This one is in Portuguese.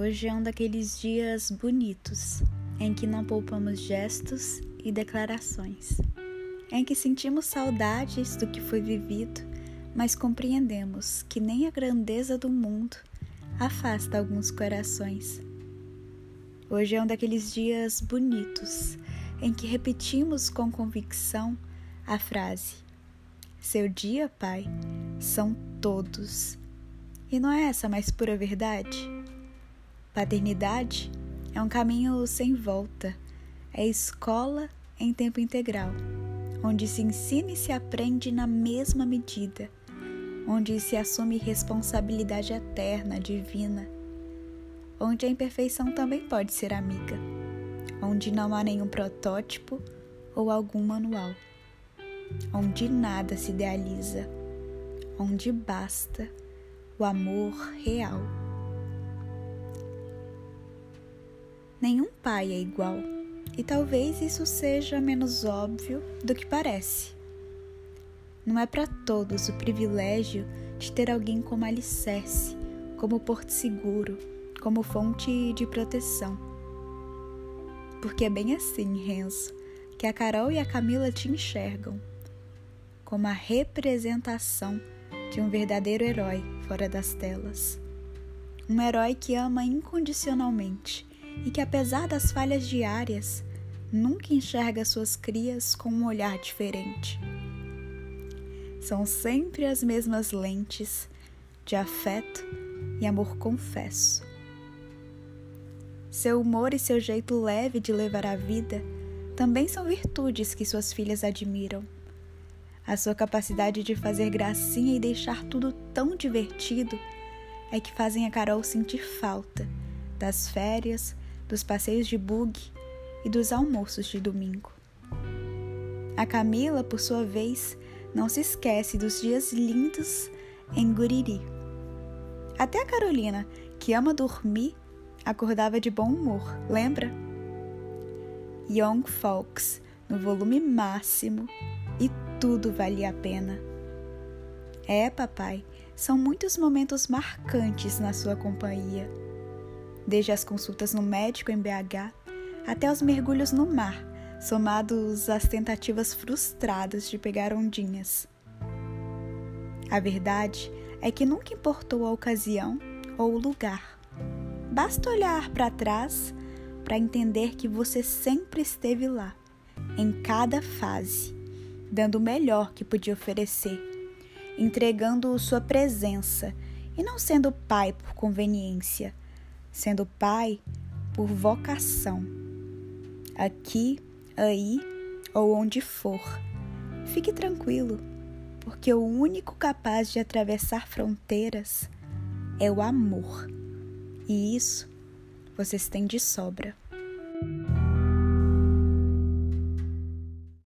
Hoje é um daqueles dias bonitos em que não poupamos gestos e declarações, em que sentimos saudades do que foi vivido, mas compreendemos que nem a grandeza do mundo afasta alguns corações. Hoje é um daqueles dias bonitos em que repetimos com convicção a frase: Seu dia, Pai, são todos. E não é essa mais pura verdade? Paternidade é um caminho sem volta, é escola em tempo integral, onde se ensina e se aprende na mesma medida, onde se assume responsabilidade eterna, divina, onde a imperfeição também pode ser amiga, onde não há nenhum protótipo ou algum manual, onde nada se idealiza, onde basta o amor real. Nenhum pai é igual, e talvez isso seja menos óbvio do que parece. Não é para todos o privilégio de ter alguém como alicerce, como porto seguro, como fonte de proteção. Porque é bem assim, Renzo, que a Carol e a Camila te enxergam como a representação de um verdadeiro herói fora das telas. Um herói que ama incondicionalmente e que, apesar das falhas diárias, nunca enxerga suas crias com um olhar diferente. São sempre as mesmas lentes de afeto e amor confesso. Seu humor e seu jeito leve de levar a vida também são virtudes que suas filhas admiram. A sua capacidade de fazer gracinha e deixar tudo tão divertido é que fazem a Carol sentir falta das férias, dos passeios de bug e dos almoços de domingo. A Camila, por sua vez, não se esquece dos dias lindos em Guriri. Até a Carolina, que ama dormir, acordava de bom humor, lembra? Young Folks, no volume máximo, e tudo valia a pena. É, papai, são muitos momentos marcantes na sua companhia desde as consultas no médico em BH até os mergulhos no mar, somados às tentativas frustradas de pegar ondinhas. A verdade é que nunca importou a ocasião ou o lugar. Basta olhar para trás para entender que você sempre esteve lá, em cada fase, dando o melhor que podia oferecer, entregando sua presença e não sendo pai por conveniência sendo pai por vocação. Aqui, aí ou onde for, fique tranquilo, porque o único capaz de atravessar fronteiras é o amor. E isso vocês têm de sobra.